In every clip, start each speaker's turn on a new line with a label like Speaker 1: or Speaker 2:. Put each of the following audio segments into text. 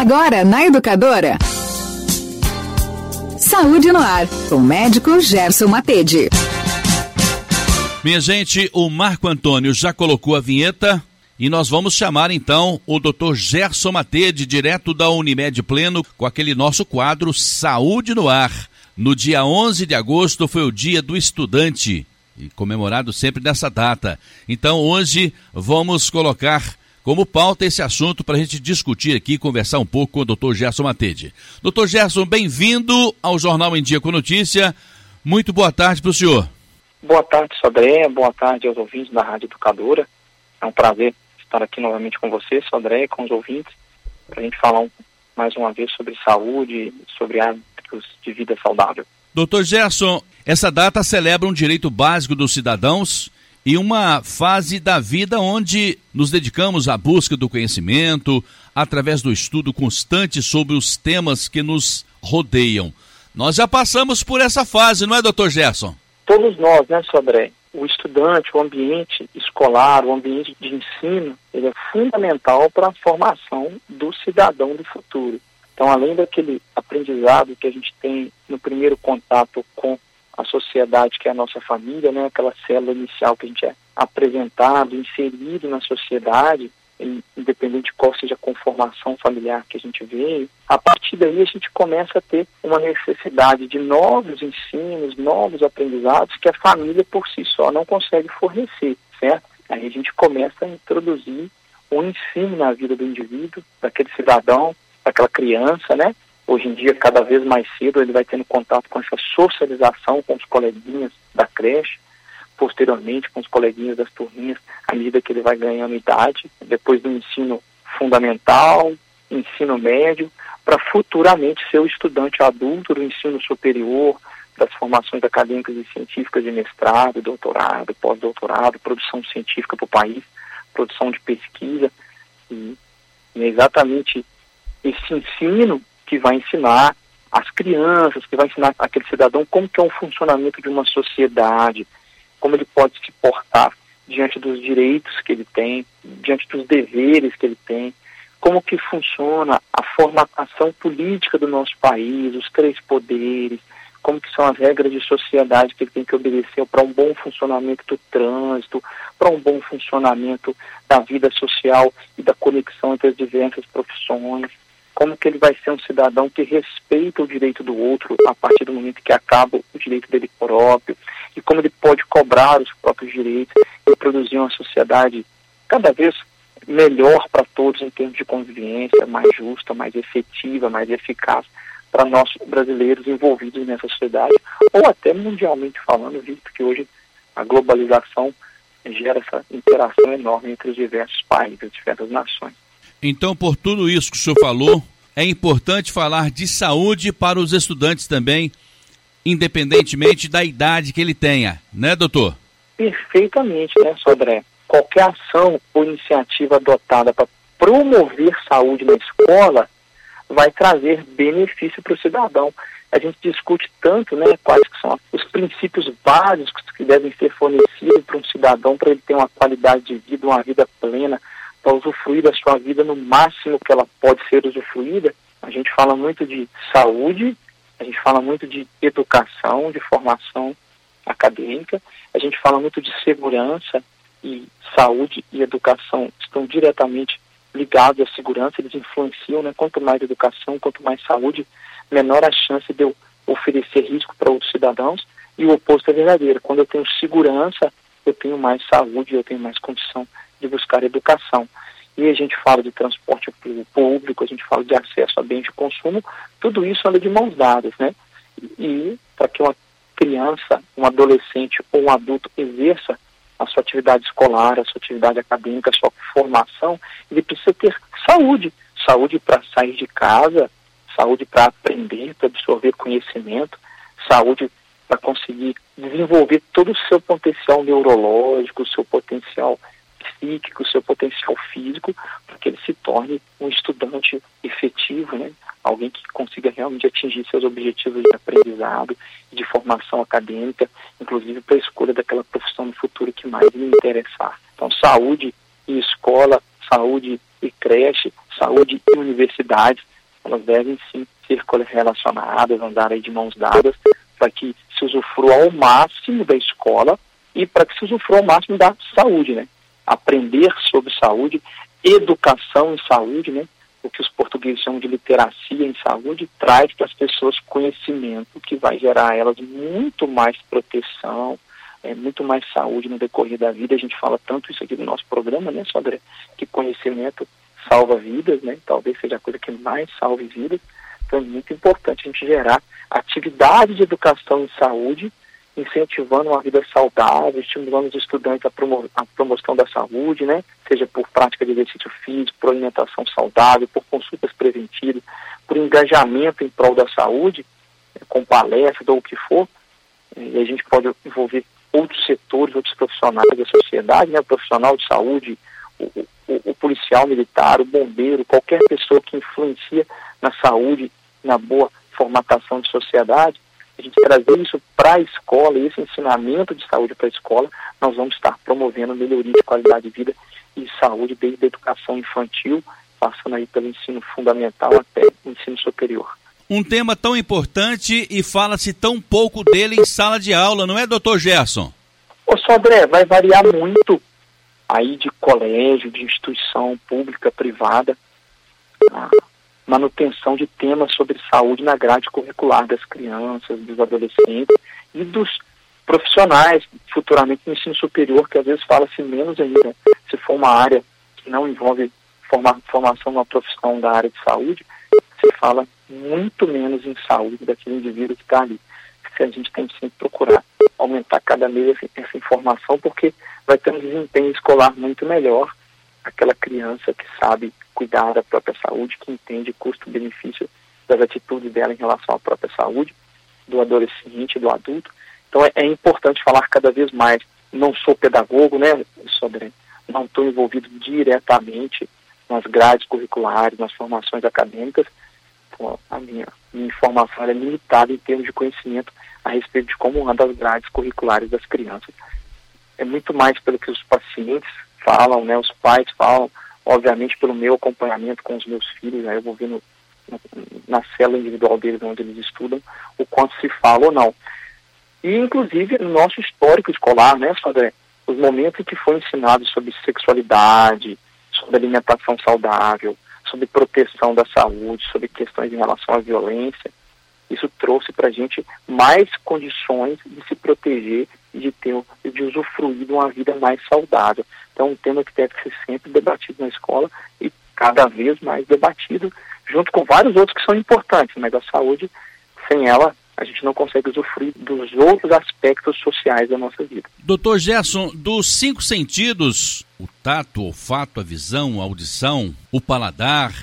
Speaker 1: Agora na Educadora. Saúde no ar, com o médico Gerson Matede.
Speaker 2: Minha gente, o Marco Antônio já colocou a vinheta e nós vamos chamar então o Dr. Gerson Matede, direto da Unimed Pleno, com aquele nosso quadro Saúde no Ar. No dia 11 de agosto foi o Dia do Estudante, e comemorado sempre nessa data. Então hoje vamos colocar como pauta esse assunto para a gente discutir aqui, conversar um pouco com o Dr. Gerson Matede. Dr. Gerson, bem-vindo ao Jornal em Dia com Notícia. Muito boa tarde para o senhor.
Speaker 3: Boa tarde, Sodré. Boa tarde aos ouvintes da Rádio Educadora. É um prazer estar aqui novamente com você, Sodré, com os ouvintes, para a gente falar um, mais uma vez sobre saúde, sobre hábitos de vida saudável.
Speaker 2: Doutor Gerson, essa data celebra um direito básico dos cidadãos e uma fase da vida onde nos dedicamos à busca do conhecimento através do estudo constante sobre os temas que nos rodeiam. Nós já passamos por essa fase, não é, doutor Gerson?
Speaker 3: todos nós, né, Sodré? O estudante, o ambiente escolar, o ambiente de ensino, ele é fundamental para a formação do cidadão do futuro. Então, além daquele aprendizado que a gente tem no primeiro contato com a sociedade, que é a nossa família, né, aquela célula inicial que a gente é apresentado, inserido na sociedade, independente de qual seja a conformação familiar que a gente veio, a partir daí a gente começa a ter uma necessidade de novos ensinos, novos aprendizados que a família por si só não consegue fornecer, certo? Aí a gente começa a introduzir um ensino na vida do indivíduo, daquele cidadão, daquela criança, né? Hoje em dia, cada vez mais cedo, ele vai tendo contato com essa socialização com os coleguinhas da creche, posteriormente com os coleguinhas das turminhas, à medida que ele vai ganhando idade, depois do ensino fundamental, ensino médio, para futuramente ser o estudante adulto do ensino superior, das formações acadêmicas e científicas de mestrado, doutorado, pós-doutorado, produção científica para o país, produção de pesquisa. E, e é exatamente esse ensino que vai ensinar as crianças, que vai ensinar aquele cidadão como que é o funcionamento de uma sociedade, como ele pode se portar diante dos direitos que ele tem, diante dos deveres que ele tem, como que funciona a formatação política do nosso país, os três poderes, como que são as regras de sociedade que ele tem que obedecer para um bom funcionamento do trânsito, para um bom funcionamento da vida social e da conexão entre as diversas profissões como que ele vai ser um cidadão que respeita o direito do outro a partir do momento que acaba o direito dele próprio, e como ele pode cobrar os próprios direitos e produzir uma sociedade cada vez melhor para todos em termos de convivência, mais justa, mais efetiva, mais eficaz para nós brasileiros envolvidos nessa sociedade, ou até mundialmente falando, visto que hoje a globalização gera essa interação enorme entre os diversos países, as diversas nações.
Speaker 2: Então, por tudo isso que o senhor falou, é importante falar de saúde para os estudantes também, independentemente da idade que ele tenha, né, doutor?
Speaker 3: Perfeitamente, né, Sodré? Qualquer ação ou iniciativa adotada para promover saúde na escola vai trazer benefício para o cidadão. A gente discute tanto, né, quais que são os princípios básicos que devem ser fornecidos para um cidadão para ele ter uma qualidade de vida, uma vida plena, para usufruir da sua vida no máximo que ela pode ser usufruída. A gente fala muito de saúde, a gente fala muito de educação, de formação acadêmica, a gente fala muito de segurança e saúde e educação estão diretamente ligados à segurança, eles influenciam, né? Quanto mais educação, quanto mais saúde, menor a chance de eu oferecer risco para outros cidadãos e o oposto é verdadeiro. Quando eu tenho segurança, eu tenho mais saúde, eu tenho mais condição de buscar educação. E a gente fala de transporte público, a gente fala de acesso a bens de consumo, tudo isso anda de mãos dadas, né? E para que uma criança, um adolescente ou um adulto exerça a sua atividade escolar, a sua atividade acadêmica, a sua formação, ele precisa ter saúde. Saúde para sair de casa, saúde para aprender, para absorver conhecimento, saúde para conseguir desenvolver todo o seu potencial neurológico, o seu potencial psíquico, seu potencial físico, para que ele se torne um estudante efetivo, né? alguém que consiga realmente atingir seus objetivos de aprendizado de formação acadêmica, inclusive para a escolha daquela profissão no futuro que mais lhe interessar. Então, saúde e escola, saúde e creche, saúde e universidades, elas devem sim ser relacionadas, andar aí de mãos dadas, para que se usufrua ao máximo da escola e para que se usufrua ao máximo da saúde, né? Aprender sobre saúde, educação em saúde, né? O que os portugueses chamam de literacia em saúde, traz para as pessoas conhecimento que vai gerar a elas muito mais proteção, é, muito mais saúde no decorrer da vida. A gente fala tanto isso aqui no nosso programa, né, Sodré? Que conhecimento salva vidas, né? Talvez seja a coisa que mais salve vidas. Então é muito importante a gente gerar atividade de educação em saúde, incentivando uma vida saudável, estimulando os estudantes a, promo promoção da saúde, né? Seja por prática de exercício físico, por alimentação saudável, por consultas preventivas, por engajamento em prol da saúde, né, com palestras ou o que for. E a gente pode envolver outros setores, outros profissionais da sociedade, né? O profissional de saúde, o, o, o policial militar, o bombeiro, qualquer pessoa que influencia na saúde, na boa formatação de sociedade, a gente trazer isso para a escola, esse ensinamento de saúde para a escola, nós vamos estar promovendo melhoria de qualidade de vida e saúde desde a educação infantil, passando aí pelo ensino fundamental até o ensino superior.
Speaker 2: Um tema tão importante e fala-se tão pouco dele em sala de aula, não é, doutor Gerson?
Speaker 3: Ô, Sodré, vai variar muito aí de colégio, de instituição pública, privada, a manutenção de temas sobre saúde na grade curricular das crianças, dos adolescentes e dos profissionais, futuramente no ensino superior, que às vezes fala-se menos ainda, se for uma área que não envolve forma, formação numa profissão da área de saúde, se fala muito menos em saúde daquele indivíduo que está ali. Se a gente tem que sempre procurar aumentar cada mês essa informação, porque vai ter um desempenho escolar muito melhor aquela criança que sabe cuidar da própria saúde, que entende custo-benefício das atitudes dela em relação à própria saúde, do adolescente, do adulto. Então é, é importante falar cada vez mais. Não sou pedagogo, né, sobre, não estou envolvido diretamente nas grades curriculares, nas formações acadêmicas. A minha, minha informação é limitada em termos de conhecimento a respeito de como andam as grades curriculares das crianças. É muito mais pelo que os pacientes falam, né, os pais falam, obviamente pelo meu acompanhamento com os meus filhos, né, eu vou ver no, na célula individual deles, onde eles estudam, o quanto se fala ou não. E, inclusive, no nosso histórico escolar, né, Sandré, os momentos que foi ensinado sobre sexualidade, sobre alimentação saudável, sobre proteção da saúde, sobre questões em relação à violência, isso trouxe para a gente mais condições de se proteger de ter de usufruir de uma vida mais saudável. Então, um tema que deve ser sempre debatido na escola e cada vez mais debatido, junto com vários outros que são importantes, mas a saúde, sem ela, a gente não consegue usufruir dos outros aspectos sociais da nossa vida.
Speaker 2: Doutor Gerson, dos cinco sentidos, o tato, o olfato, a visão, a audição, o paladar,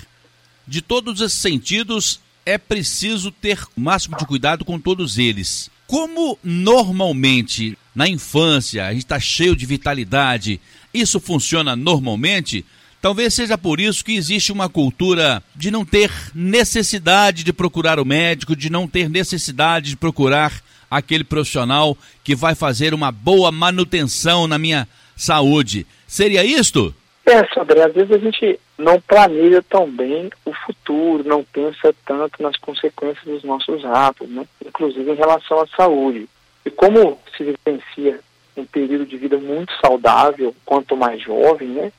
Speaker 2: de todos esses sentidos, é preciso ter o máximo de cuidado com todos eles. Como normalmente na infância a gente está cheio de vitalidade, isso funciona normalmente? Talvez seja por isso que existe uma cultura de não ter necessidade de procurar o médico, de não ter necessidade de procurar aquele profissional que vai fazer uma boa manutenção na minha saúde. Seria isto?
Speaker 3: É, Sandré, às vezes a gente não planeja tão bem o futuro, não pensa tanto nas consequências dos nossos atos, né? inclusive em relação à saúde. E como se vivencia um período de vida muito saudável, quanto mais jovem, né,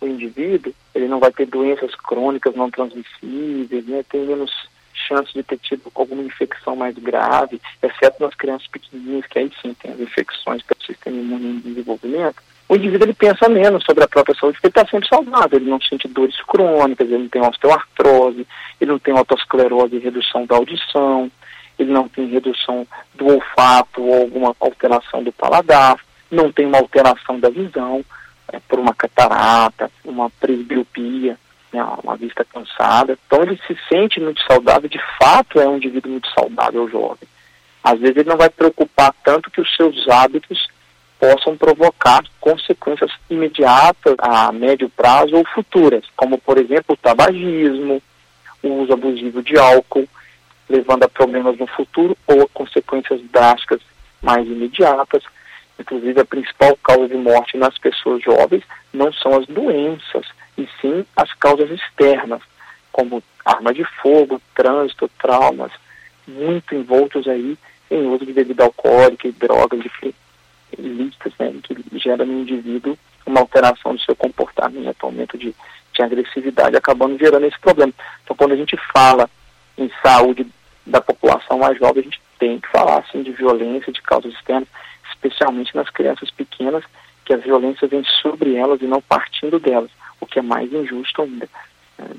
Speaker 3: o indivíduo, ele não vai ter doenças crônicas não transmissíveis, né, tem menos chance de ter tido alguma infecção mais grave, exceto nas crianças pequenininhas, que aí sim tem as infecções pelo sistema imune em desenvolvimento o indivíduo ele pensa menos sobre a própria saúde porque ele está sempre saudável, ele não sente dores crônicas, ele não tem osteoartrose, ele não tem autosclerose e redução da audição, ele não tem redução do olfato ou alguma alteração do paladar, não tem uma alteração da visão é, por uma catarata, uma presbiopia, né, uma vista cansada. Então ele se sente muito saudável, de fato é um indivíduo muito saudável jovem. Às vezes ele não vai preocupar tanto que os seus hábitos possam provocar consequências imediatas a médio prazo ou futuras, como por exemplo o tabagismo, o uso abusivo de álcool, levando a problemas no futuro ou a consequências drásticas mais imediatas. Inclusive, a principal causa de morte nas pessoas jovens não são as doenças e sim as causas externas, como arma de fogo, trânsito, traumas, muito envoltos aí em uso de bebida alcoólica e drogas gera no indivíduo uma alteração do seu comportamento, aumento de, de agressividade, acabando gerando esse problema. Então, quando a gente fala em saúde da população mais jovem, a gente tem que falar assim de violência, de causas externas, especialmente nas crianças pequenas, que a violência vem sobre elas e não partindo delas, o que é mais injusto ainda.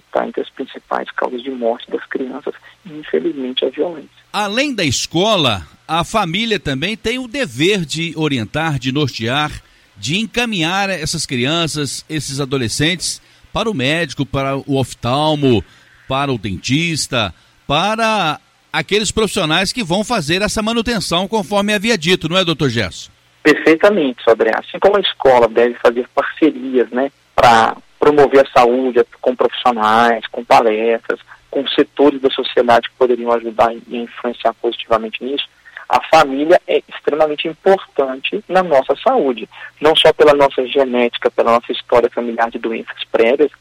Speaker 3: Está entre as principais causas de morte das crianças infelizmente, a violência.
Speaker 2: Além da escola, a família também tem o dever de orientar, de nortear, de encaminhar essas crianças, esses adolescentes, para o médico, para o oftalmo, para o dentista, para aqueles profissionais que vão fazer essa manutenção, conforme havia dito, não é, doutor Gerson?
Speaker 3: Perfeitamente, Sodré. Assim como a escola deve fazer parcerias, né, para promover a saúde com profissionais, com palestras, com setores da sociedade que poderiam ajudar e influenciar positivamente nisso, a família é extremamente importante na nossa saúde, não só pela nossa genética, pela nossa história familiar de doenças prévias,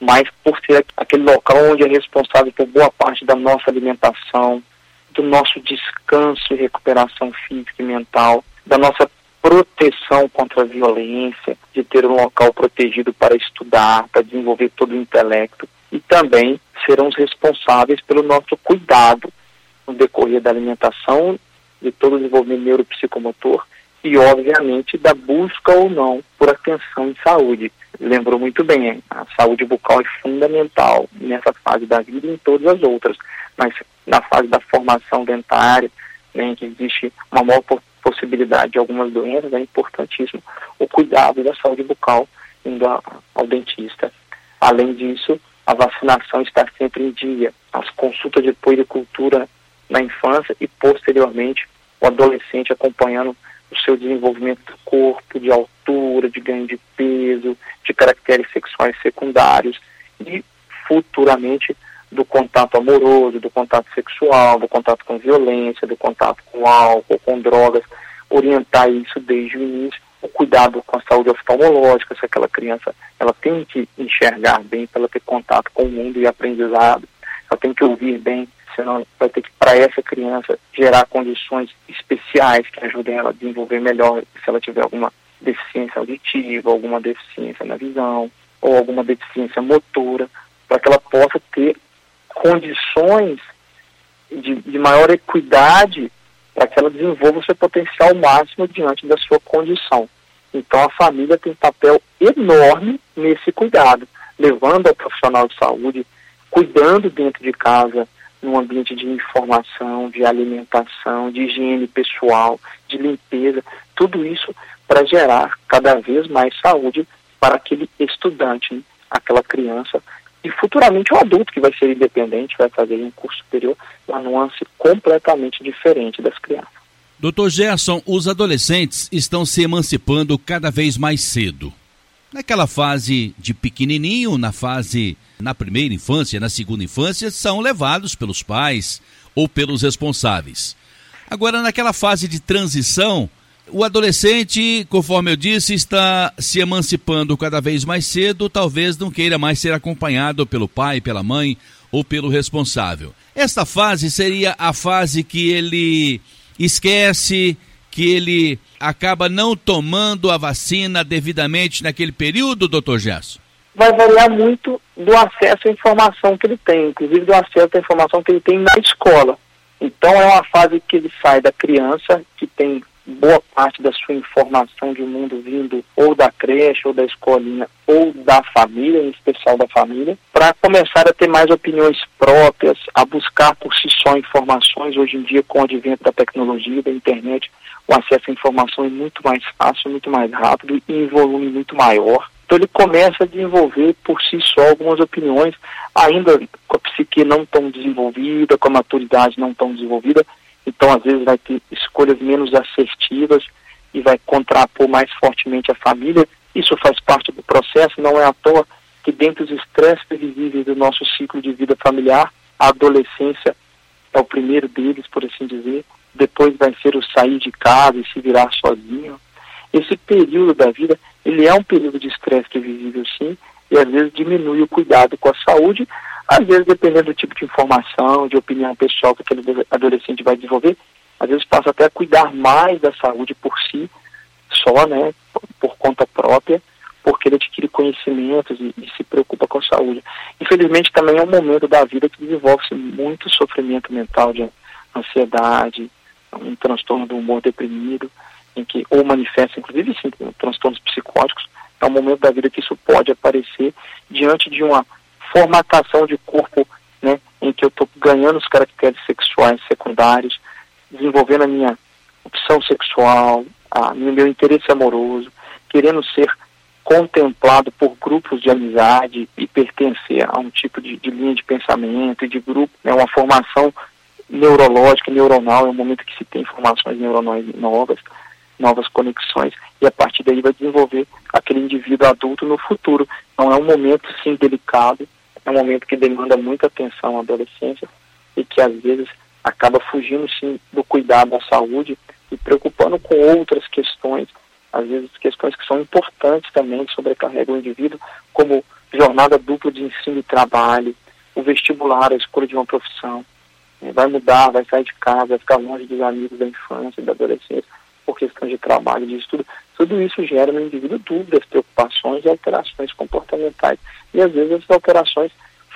Speaker 3: mas por ser aquele local onde é responsável por boa parte da nossa alimentação, do nosso descanso e recuperação física e mental, da nossa proteção contra a violência, de ter um local protegido para estudar, para desenvolver todo o intelecto e também serão os responsáveis pelo nosso cuidado no decorrer da alimentação, de todo o desenvolvimento neuropsicomotor e, obviamente, da busca ou não por atenção em saúde. Lembrou muito bem, a saúde bucal é fundamental nessa fase da vida e em todas as outras, mas na fase da formação dentária, né, que existe uma maior possibilidade de algumas doenças, é importantíssimo o cuidado da saúde bucal indo ao dentista. Além disso, a vacinação está sempre em dia, as consultas de puericultura na infância e posteriormente o adolescente acompanhando o seu desenvolvimento do corpo, de altura, de ganho de peso, de caracteres sexuais secundários e futuramente do contato amoroso, do contato sexual, do contato com violência, do contato com álcool, com drogas, orientar isso desde o início, o cuidado com a saúde oftalmológica, se aquela criança ela tem que enxergar bem para ela ter contato com o mundo e aprendizado, ela tem que ouvir bem vai ter que, para essa criança, gerar condições especiais que ajudem ela a desenvolver melhor se ela tiver alguma deficiência auditiva, alguma deficiência na visão, ou alguma deficiência motora, para que ela possa ter condições de, de maior equidade para que ela desenvolva o seu potencial máximo diante da sua condição. Então a família tem um papel enorme nesse cuidado, levando ao profissional de saúde, cuidando dentro de casa num ambiente de informação, de alimentação, de higiene pessoal, de limpeza, tudo isso para gerar cada vez mais saúde para aquele estudante, né? aquela criança e futuramente o adulto que vai ser independente, vai fazer um curso superior, uma nuance completamente diferente das crianças.
Speaker 2: Doutor Gerson, os adolescentes estão se emancipando cada vez mais cedo. Naquela fase de pequenininho, na fase na primeira infância, na segunda infância, são levados pelos pais ou pelos responsáveis. Agora, naquela fase de transição, o adolescente, conforme eu disse, está se emancipando cada vez mais cedo, talvez não queira mais ser acompanhado pelo pai, pela mãe ou pelo responsável. Esta fase seria a fase que ele esquece, que ele acaba não tomando a vacina devidamente naquele período, doutor Gerson?
Speaker 3: Vai variar muito do acesso à informação que ele tem, inclusive do acesso à informação que ele tem na escola. Então é uma fase que ele sai da criança, que tem boa parte da sua informação de mundo vindo ou da creche, ou da escolinha, ou da família, em especial da família, para começar a ter mais opiniões próprias, a buscar por si só informações. Hoje em dia, com o advento da tecnologia, da internet, o acesso à informação é muito mais fácil, muito mais rápido e em volume muito maior. Então ele começa a desenvolver por si só algumas opiniões, ainda com a psique não tão desenvolvida, com a maturidade não tão desenvolvida, então às vezes vai ter escolhas menos assertivas e vai contrapor mais fortemente a família. Isso faz parte do processo, não é à toa que dentro dos estresses previsíveis do nosso ciclo de vida familiar, a adolescência é o primeiro deles, por assim dizer, depois vai ser o sair de casa e se virar sozinho. Esse período da vida, ele é um período de estresse que é visível sim, e às vezes diminui o cuidado com a saúde, às vezes dependendo do tipo de informação, de opinião pessoal que aquele adolescente vai desenvolver, às vezes passa até a cuidar mais da saúde por si, só, né, por conta própria, porque ele adquire conhecimentos e, e, se preocupa com a saúde. Infelizmente também é um momento da vida que desenvolve-se muito sofrimento mental de ansiedade, um transtorno do humor deprimido, em que ou manifesta inclusive sim, transtornos psicóticos, é um momento da vida que isso pode aparecer diante de uma formatação de corpo, né, em que eu estou ganhando os caracteres sexuais secundários, desenvolvendo a minha opção sexual, a, meu interesse amoroso, querendo ser contemplado por grupos de amizade e pertencer a um tipo de, de linha de pensamento e de grupo, né, uma formação neurológica, neuronal, é um momento que se tem informações neuronais novas, novas conexões, e a partir daí vai desenvolver aquele indivíduo adulto no futuro. Então é um momento, sim, delicado, é um momento que demanda muita atenção à adolescência e que às vezes acaba fugindo, sim, do cuidado da saúde e preocupando com outras questões às vezes questões que são importantes também, que sobrecarregam o indivíduo, como jornada dupla de ensino e trabalho, o vestibular, a escolha de uma profissão. É, vai mudar, vai sair de casa, vai ficar longe dos amigos da infância, da adolescência, por questão de trabalho, de estudo. Tudo isso gera no indivíduo dúvidas, preocupações e alterações comportamentais. E às vezes essas alterações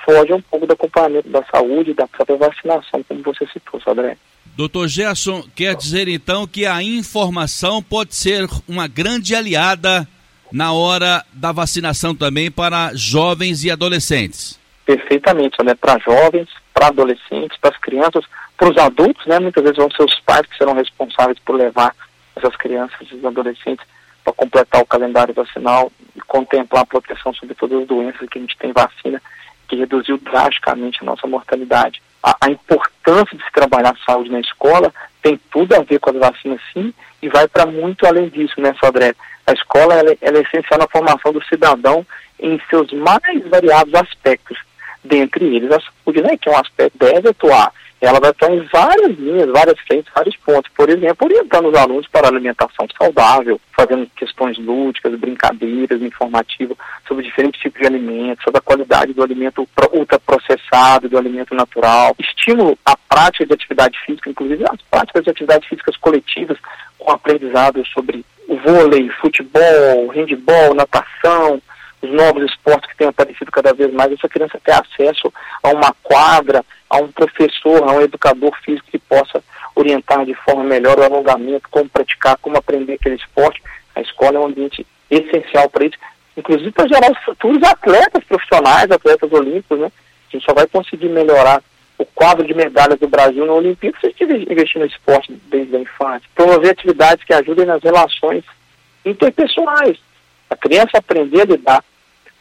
Speaker 3: fogem um pouco do acompanhamento da saúde, da própria vacinação, como você citou, Sodré.
Speaker 2: Doutor Gerson, quer dizer então que a informação pode ser uma grande aliada na hora da vacinação também para jovens e adolescentes?
Speaker 3: Perfeitamente, né? Para jovens, para adolescentes, para as crianças, para os adultos, né? Muitas vezes vão ser os pais que serão responsáveis por levar essas crianças e adolescentes para completar o calendário vacinal e contemplar a proteção sobre todas as doenças que a gente tem vacina, que reduziu drasticamente a nossa mortalidade a, a, importância de se trabalhar a saúde na escola tem tudo a ver com as vacinas, sim, e vai para muito além disso, né, Sodré? A escola ela, ela é essencial na formação do cidadão em seus mais variados aspectos, dentre eles a saúde, né, que é um aspecto deve atuar ela vai estar em várias linhas, várias frentes, vários pontos. Por exemplo, orientando os alunos para alimentação saudável, fazendo questões lúdicas, brincadeiras, informativas sobre diferentes tipos de alimentos, sobre a qualidade do alimento ultraprocessado, do alimento natural. Estímulo à prática de atividade física, inclusive as práticas de atividades físicas coletivas, com aprendizado sobre vôlei, futebol, handball, natação, os novos esportes que têm aparecido cada vez mais, essa criança ter acesso a uma quadra, a um professor, a um educador físico que possa orientar de forma melhor o alongamento, como praticar, como aprender aquele esporte. A escola é um ambiente essencial para isso, inclusive para gerar os futuros atletas profissionais, atletas olímpicos, né? A gente só vai conseguir melhorar o quadro de medalhas do Brasil na Olimpíada se a gente investir no esporte desde a infância. Promover atividades que ajudem nas relações interpessoais. A criança aprender a lidar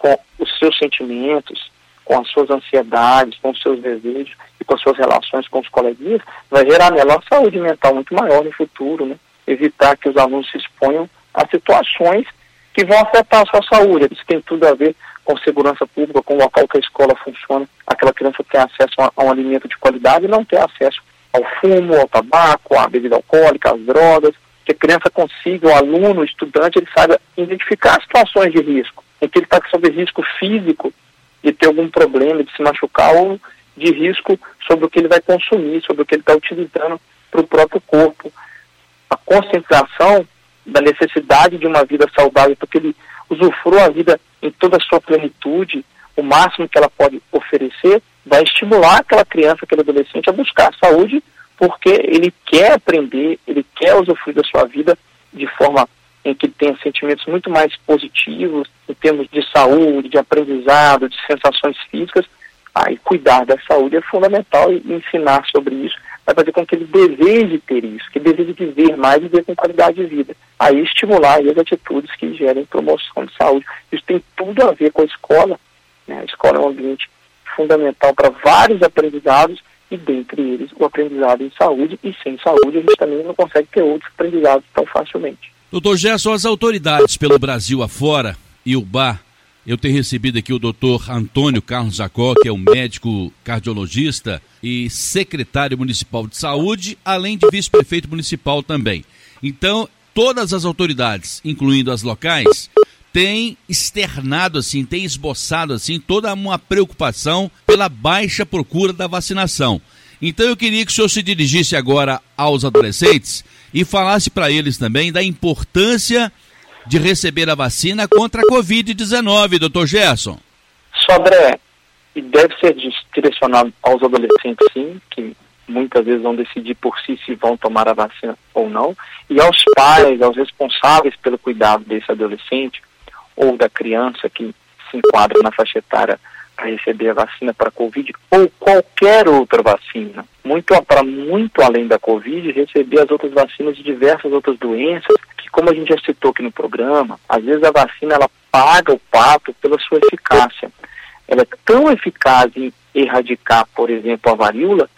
Speaker 3: com os seus sentimentos, com as suas ansiedades, com os seus desejos e com as suas relações com os coleguinhas, vai gerar melhor saúde mental muito maior no futuro, né? Evitar que os alunos se exponham a situações que vão afetar a sua saúde. Isso tem tudo a ver com segurança pública, com o local que a escola funciona. Aquela criança ter acesso a, um alimento de qualidade e não ter acesso ao fumo, ao tabaco, à bebida alcoólica, às drogas. Que a criança consiga, o aluno, o estudante, ele saiba identificar situações de risco em que ele está sob risco físico de ter algum problema, de se machucar, ou de risco sobre o que ele vai consumir, sobre o que ele está utilizando para o próprio corpo. A conscientização da necessidade de uma vida saudável, porque ele usufrua a vida em toda a sua plenitude, o máximo que ela pode oferecer, vai estimular aquela criança, aquele adolescente a buscar a saúde, porque ele quer aprender, ele quer usufruir da sua vida de forma em que tenha sentimentos muito mais positivos em termos de saúde, de aprendizado, de sensações físicas, aí cuidar da saúde é fundamental e ensinar sobre isso vai fazer com que ele deseje ter isso, que deseje viver mais e viver com qualidade de vida. Aí estimular as atitudes que gerem promoção de saúde. Isso tem tudo a ver com a escola. Né? A escola é um ambiente fundamental para vários aprendizados e dentre eles o aprendizado em saúde e sem saúde a gente também não consegue ter outros aprendizados tão facilmente.
Speaker 2: Doutor Gerson, as autoridades pelo Brasil afora e o BAR, eu tenho recebido aqui o doutor Antônio Carlos Jacó, que é um médico cardiologista e secretário municipal de saúde, além de vice-prefeito municipal também. Então, todas as autoridades, incluindo as locais, tem externado assim, tem esboçado assim toda uma preocupação pela baixa procura da vacinação. Então eu queria que o senhor se dirigisse agora aos adolescentes e falasse para eles também da importância de receber a vacina contra a Covid-19, doutor Gerson.
Speaker 3: Sobre, e deve ser direcionado aos adolescentes, sim, que muitas vezes vão decidir por si se vão tomar a vacina ou não, e aos pais, aos responsáveis pelo cuidado desse adolescente, ou da criança que se enquadra na faixa etária para receber a vacina para a Covid ou qualquer outra vacina, muito para muito além da Covid, receber as outras vacinas de diversas outras doenças, que como a gente já citou aqui no programa, às vezes a vacina ela paga o pato pela sua eficácia. Ela é tão eficaz em erradicar, por exemplo, a varíola,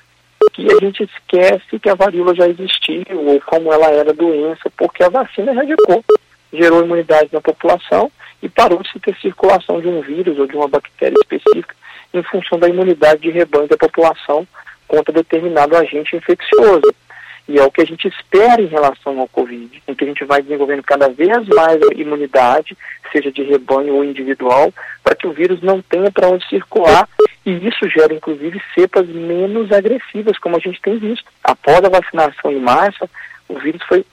Speaker 3: que a gente esquece que a varíola já existiu ou como ela era doença, porque a vacina erradicou, gerou imunidade na população e parou de se ter circulação de um vírus ou de uma bactéria específica em função da imunidade de rebanho da população contra determinado agente infeccioso. E é o que a gente espera em relação ao Covid, em que a gente vai desenvolvendo cada vez mais a imunidade, seja de rebanho ou individual, para que o vírus não tenha para onde circular. E isso gera, inclusive, cepas menos agressivas, como a gente tem visto. Após a vacinação em massa, o vírus foi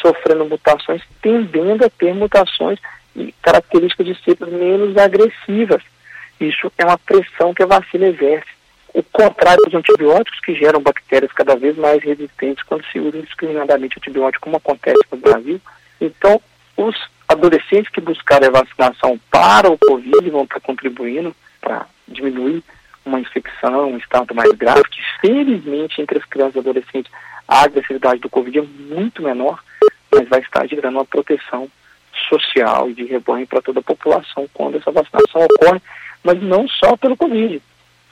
Speaker 3: sofrendo mutações, tendendo a ter mutações características de cepas menos agressivas. Isso é uma pressão que a vacina exerce. O contrário dos antibióticos, que geram bactérias cada vez mais resistentes quando se usa indiscriminadamente antibiótico, como acontece no Brasil. Então, os adolescentes que buscarem a vacinação para o Covid vão estar contribuindo para diminuir uma infecção, um estado mais grave, que felizmente entre as crianças e adolescentes a agressividade do Covid é muito menor, mas vai estar gerando uma proteção social e de rebanho para toda a população quando essa vacinação ocorre, mas não só pelo Covid.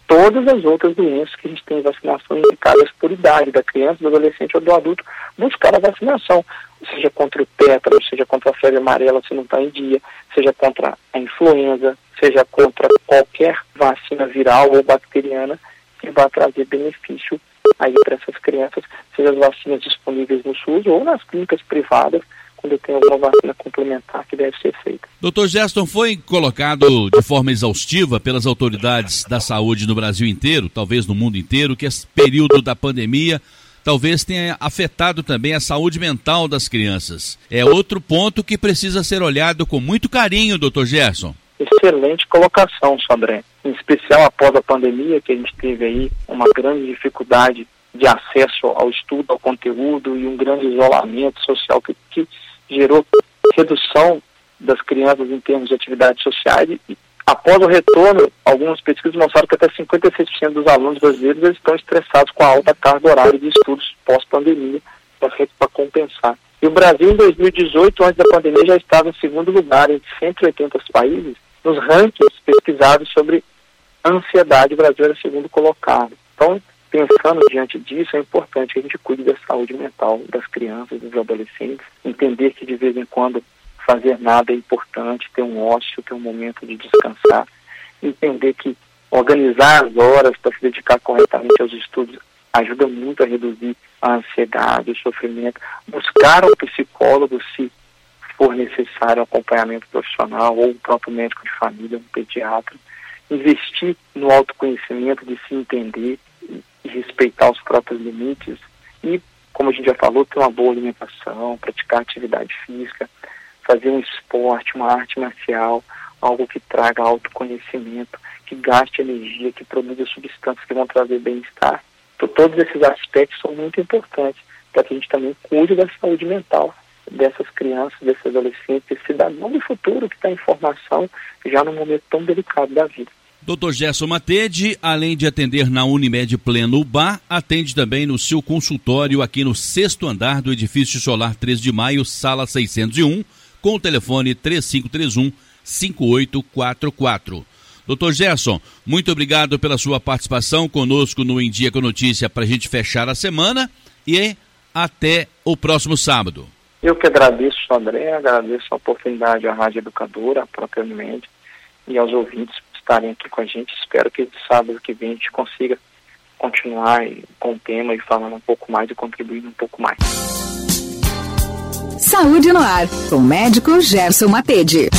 Speaker 3: Todas as outras doenças que a gente tem vacinação indicadas por idade, da criança, do adolescente ou do adulto, buscar a vacinação, seja contra o tétano, seja contra a febre amarela se não está em dia, seja contra a influenza, seja contra qualquer vacina viral ou bacteriana que vá trazer benefício aí para essas crianças, seja as vacinas disponíveis no SUS ou nas clínicas privadas, quando tem alguma vacina complementar que deve ser feita.
Speaker 2: Doutor Geston, foi colocado de forma exaustiva pelas autoridades da saúde no Brasil inteiro, talvez no mundo inteiro, que esse período da pandemia talvez tenha afetado também a saúde mental das crianças. É outro ponto que precisa ser olhado com muito carinho, doutor Gerson.
Speaker 3: Excelente colocação, Sandré. Em especial após a pandemia, que a gente teve aí uma grande dificuldade de acesso ao estudo, ao conteúdo e um grande isolamento social que, que gerou redução das crianças em termos de atividades sociais e, após o retorno, algumas pesquisas mostraram que até 56% dos alunos brasileiros estão estressados com a alta carga horária de estudos pós-pandemia para compensar. E o Brasil, em 2018, antes da pandemia, já estava em segundo lugar entre 180 países nos rankings pesquisados sobre ansiedade. O Brasil era segundo colocado. Então, pensando diante disso, é importante que a gente cuide da saúde mental das crianças, dos adolescentes, entender que de vez em quando fazer nada é importante, ter um ócio, ter um momento de descansar, entender que organizar as horas para se dedicar corretamente aos estudos ajuda muito a reduzir a ansiedade, o sofrimento, buscar um psicólogo se for necessário um acompanhamento profissional ou um próprio médico de família, um pediatra, investir no autoconhecimento de se entender, respeitar os próprios limites e, como a gente já falou, ter uma boa alimentação, praticar atividade física, fazer um esporte, uma arte marcial, algo que traga autoconhecimento, que gaste energia, que produza substâncias que vão trazer bem-estar. Então, todos esses aspectos são muito importantes para que a gente também cuide da saúde mental dessas crianças, desses adolescentes, desse cidadão do futuro que está em formação já num momento tão delicado da vida.
Speaker 2: Dr. Gerson Matede, além de atender na Unimed Pleno Bar, atende também no seu consultório aqui no sexto andar do edifício Solar 3 de Maio, sala 601, com o telefone 3531 5844. Doutor Gerson, muito obrigado pela sua participação conosco no Em Dia com Notícia para a gente fechar a semana e até o próximo sábado.
Speaker 3: Eu que agradeço, André, agradeço a oportunidade à Rádio Educadora, Unimed e aos ouvintes estarem aqui com a gente. Espero que sábado que vem a gente consiga continuar com o tema e falando um pouco mais e contribuindo um pouco mais.
Speaker 1: Saúde no ar, com o médico Gerson Matede.